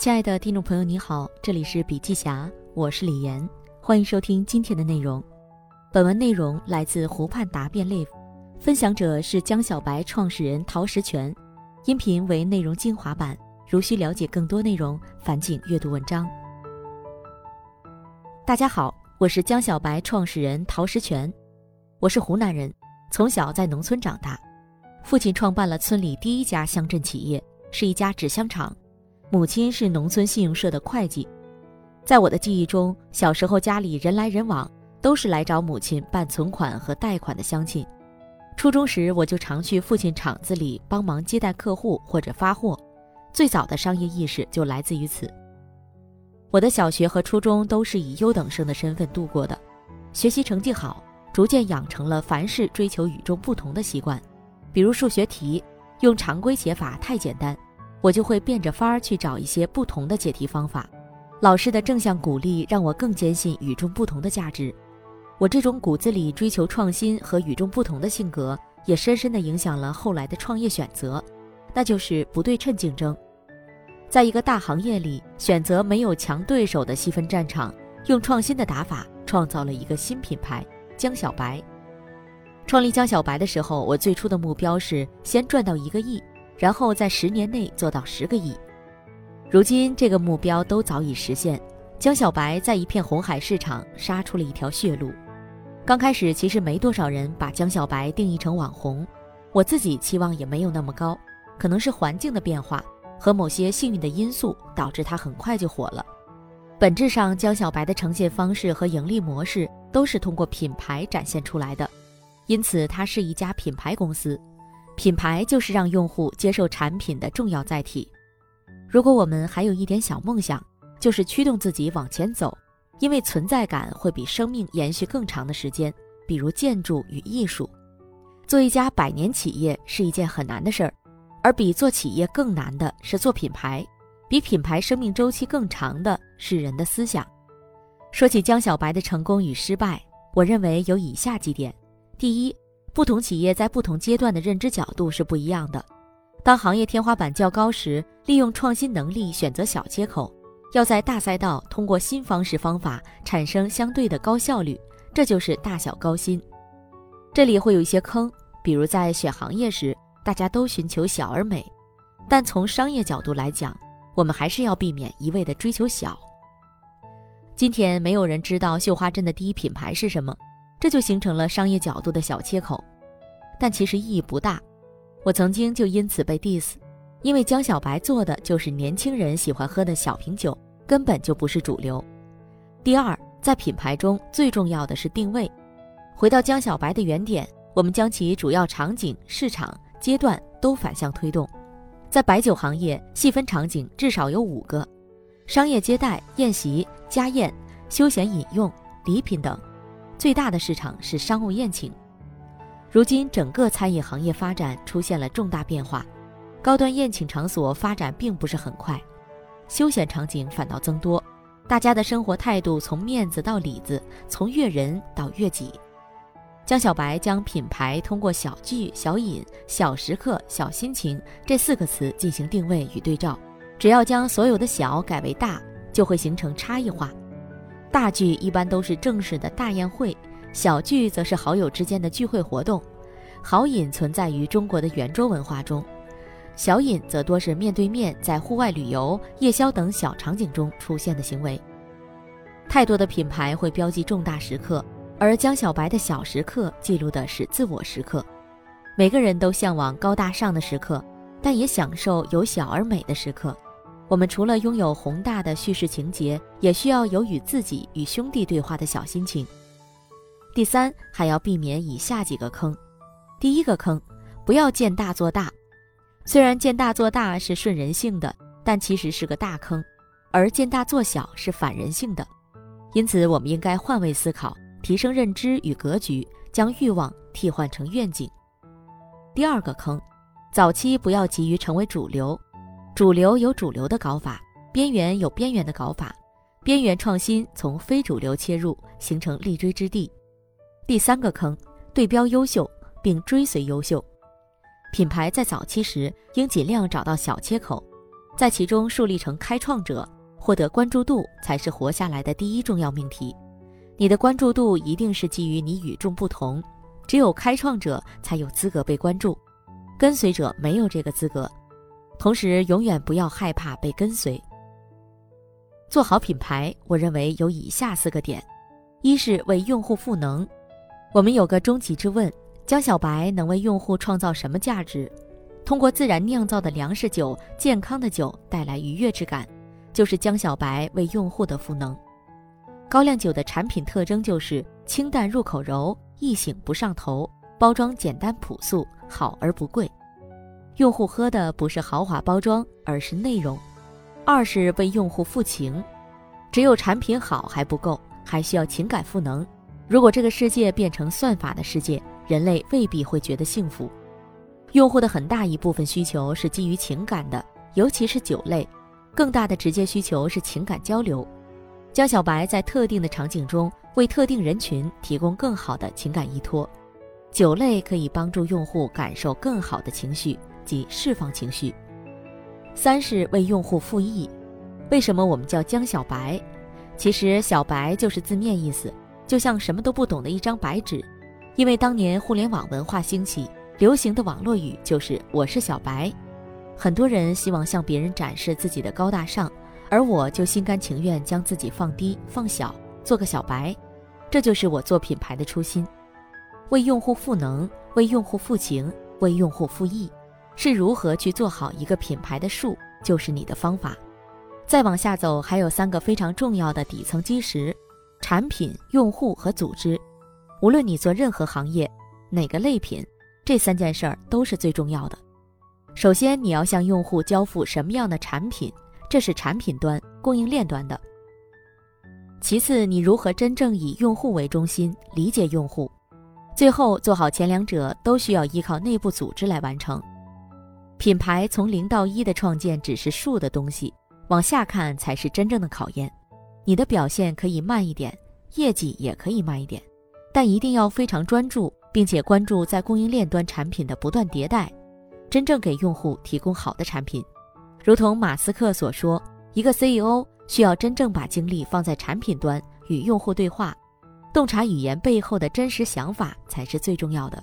亲爱的听众朋友，你好，这里是笔记侠，我是李岩，欢迎收听今天的内容。本文内容来自湖畔答辩 Live，分享者是江小白创始人陶石泉，音频为内容精华版。如需了解更多内容，烦请阅读文章。大家好，我是江小白创始人陶石泉，我是湖南人，从小在农村长大，父亲创办了村里第一家乡镇企业，是一家纸箱厂。母亲是农村信用社的会计，在我的记忆中，小时候家里人来人往，都是来找母亲办存款和贷款的乡亲。初中时，我就常去父亲厂子里帮忙接待客户或者发货，最早的商业意识就来自于此。我的小学和初中都是以优等生的身份度过的，学习成绩好，逐渐养成了凡事追求与众不同的习惯，比如数学题用常规写法太简单。我就会变着法儿去找一些不同的解题方法。老师的正向鼓励让我更坚信与众不同的价值。我这种骨子里追求创新和与众不同的性格，也深深地影响了后来的创业选择，那就是不对称竞争。在一个大行业里，选择没有强对手的细分战场，用创新的打法创造了一个新品牌——江小白。创立江小白的时候，我最初的目标是先赚到一个亿。然后在十年内做到十个亿，如今这个目标都早已实现。江小白在一片红海市场杀出了一条血路。刚开始其实没多少人把江小白定义成网红，我自己期望也没有那么高。可能是环境的变化和某些幸运的因素导致它很快就火了。本质上，江小白的呈现方式和盈利模式都是通过品牌展现出来的，因此它是一家品牌公司。品牌就是让用户接受产品的重要载体。如果我们还有一点小梦想，就是驱动自己往前走，因为存在感会比生命延续更长的时间。比如建筑与艺术，做一家百年企业是一件很难的事儿，而比做企业更难的是做品牌，比品牌生命周期更长的是人的思想。说起江小白的成功与失败，我认为有以下几点：第一。不同企业在不同阶段的认知角度是不一样的。当行业天花板较高时，利用创新能力选择小切口；要在大赛道通过新方式方法产生相对的高效率，这就是大小高新。这里会有一些坑，比如在选行业时，大家都寻求小而美，但从商业角度来讲，我们还是要避免一味的追求小。今天没有人知道绣花针的第一品牌是什么。这就形成了商业角度的小切口，但其实意义不大。我曾经就因此被 diss，因为江小白做的就是年轻人喜欢喝的小瓶酒，根本就不是主流。第二，在品牌中最重要的是定位。回到江小白的原点，我们将其主要场景、市场阶段都反向推动。在白酒行业，细分场景至少有五个：商业接待、宴席、家宴、休闲饮用、礼品等。最大的市场是商务宴请。如今，整个餐饮行业发展出现了重大变化，高端宴请场所发展并不是很快，休闲场景反倒增多。大家的生活态度从面子到里子，从悦人到悦己。江小白将品牌通过小聚、小饮、小时刻、小心情这四个词进行定位与对照，只要将所有的小改为大，就会形成差异化。大聚一般都是正式的大宴会，小聚则是好友之间的聚会活动。好饮存在于中国的圆桌文化中，小饮则多是面对面在户外旅游、夜宵等小场景中出现的行为。太多的品牌会标记重大时刻，而江小白的小时刻记录的是自我时刻。每个人都向往高大上的时刻，但也享受有小而美的时刻。我们除了拥有宏大的叙事情节，也需要有与自己与兄弟对话的小心情。第三，还要避免以下几个坑：第一个坑，不要见大做大。虽然见大做大是顺人性的，但其实是个大坑；而见大做小是反人性的。因此，我们应该换位思考，提升认知与格局，将欲望替换成愿景。第二个坑，早期不要急于成为主流。主流有主流的搞法，边缘有边缘的搞法，边缘创新从非主流切入，形成立锥之地。第三个坑，对标优秀并追随优秀。品牌在早期时应尽量找到小切口，在其中树立成开创者，获得关注度才是活下来的第一重要命题。你的关注度一定是基于你与众不同，只有开创者才有资格被关注，跟随者没有这个资格。同时，永远不要害怕被跟随。做好品牌，我认为有以下四个点：一是为用户赋能。我们有个终极之问：江小白能为用户创造什么价值？通过自然酿造的粮食酒、健康的酒带来愉悦之感，就是江小白为用户的赋能。高粱酒的产品特征就是清淡入口柔，易醒不上头，包装简单朴素，好而不贵。用户喝的不是豪华包装，而是内容。二是为用户赋情，只有产品好还不够，还需要情感赋能。如果这个世界变成算法的世界，人类未必会觉得幸福。用户的很大一部分需求是基于情感的，尤其是酒类，更大的直接需求是情感交流。江小白在特定的场景中为特定人群提供更好的情感依托，酒类可以帮助用户感受更好的情绪及释放情绪。三是为用户赋益，为什么我们叫江小白？其实小白就是字面意思，就像什么都不懂的一张白纸。因为当年互联网文化兴起，流行的网络语就是“我是小白”，很多人希望向别人展示自己的高大上，而我就心甘情愿将自己放低放小，做个小白。这就是我做品牌的初心：为用户赋能，为用户赋情，为用户赋益。是如何去做好一个品牌的树，就是你的方法。再往下走，还有三个非常重要的底层基石：产品、用户和组织。无论你做任何行业，哪个类品，这三件事儿都是最重要的。首先，你要向用户交付什么样的产品，这是产品端、供应链端的。其次，你如何真正以用户为中心，理解用户。最后，做好前两者，都需要依靠内部组织来完成。品牌从零到一的创建只是数的东西，往下看才是真正的考验。你的表现可以慢一点，业绩也可以慢一点，但一定要非常专注，并且关注在供应链端产品的不断迭代，真正给用户提供好的产品。如同马斯克所说，一个 CEO 需要真正把精力放在产品端与用户对话，洞察语言背后的真实想法才是最重要的。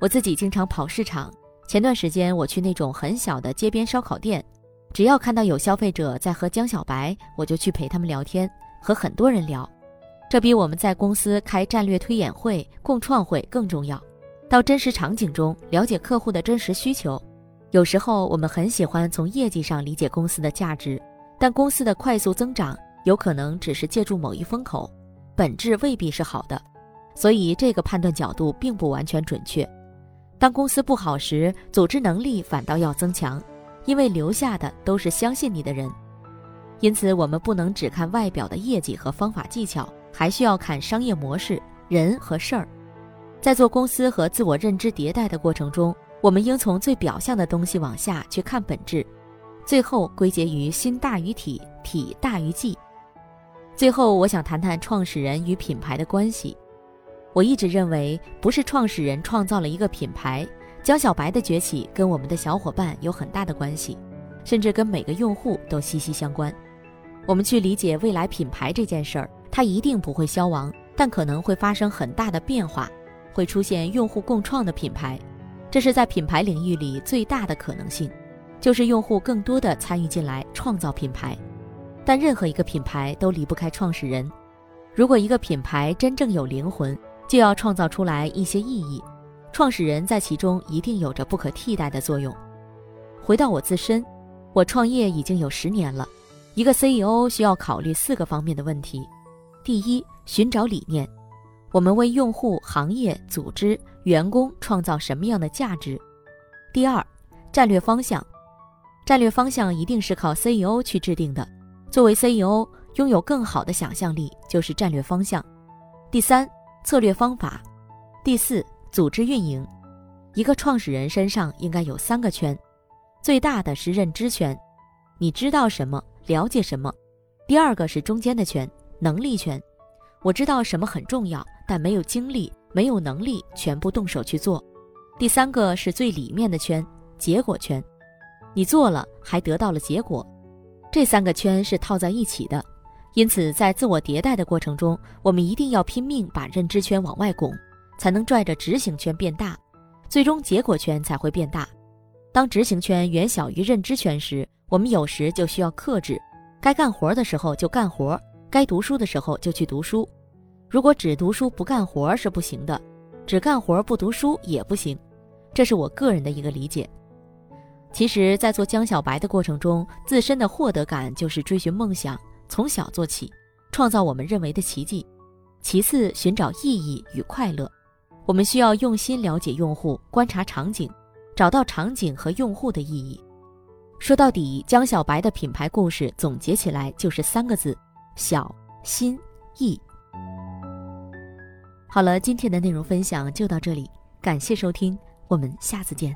我自己经常跑市场。前段时间我去那种很小的街边烧烤店，只要看到有消费者在和江小白，我就去陪他们聊天，和很多人聊。这比我们在公司开战略推演会、共创会更重要。到真实场景中了解客户的真实需求。有时候我们很喜欢从业绩上理解公司的价值，但公司的快速增长有可能只是借助某一风口，本质未必是好的。所以这个判断角度并不完全准确。当公司不好时，组织能力反倒要增强，因为留下的都是相信你的人。因此，我们不能只看外表的业绩和方法技巧，还需要看商业模式、人和事儿。在做公司和自我认知迭代的过程中，我们应从最表象的东西往下去看本质，最后归结于心大于体，体大于技。最后，我想谈谈创始人与品牌的关系。我一直认为，不是创始人创造了一个品牌，江小白的崛起跟我们的小伙伴有很大的关系，甚至跟每个用户都息息相关。我们去理解未来品牌这件事儿，它一定不会消亡，但可能会发生很大的变化，会出现用户共创的品牌，这是在品牌领域里最大的可能性，就是用户更多的参与进来创造品牌。但任何一个品牌都离不开创始人，如果一个品牌真正有灵魂。就要创造出来一些意义，创始人在其中一定有着不可替代的作用。回到我自身，我创业已经有十年了。一个 CEO 需要考虑四个方面的问题：第一，寻找理念，我们为用户、行业、组织、员工创造什么样的价值；第二，战略方向，战略方向一定是靠 CEO 去制定的。作为 CEO，拥有更好的想象力就是战略方向。第三。策略方法，第四，组织运营。一个创始人身上应该有三个圈，最大的是认知圈，你知道什么，了解什么；第二个是中间的圈，能力圈，我知道什么很重要，但没有精力，没有能力全部动手去做；第三个是最里面的圈，结果圈。你做了还得到了结果，这三个圈是套在一起的。因此，在自我迭代的过程中，我们一定要拼命把认知圈往外拱，才能拽着执行圈变大，最终结果圈才会变大。当执行圈远小于认知圈时，我们有时就需要克制，该干活的时候就干活，该读书的时候就去读书。如果只读书不干活是不行的，只干活不读书也不行。这是我个人的一个理解。其实，在做江小白的过程中，自身的获得感就是追寻梦想。从小做起，创造我们认为的奇迹。其次，寻找意义与快乐。我们需要用心了解用户，观察场景，找到场景和用户的意义。说到底，江小白的品牌故事总结起来就是三个字：小、心、意。好了，今天的内容分享就到这里，感谢收听，我们下次见。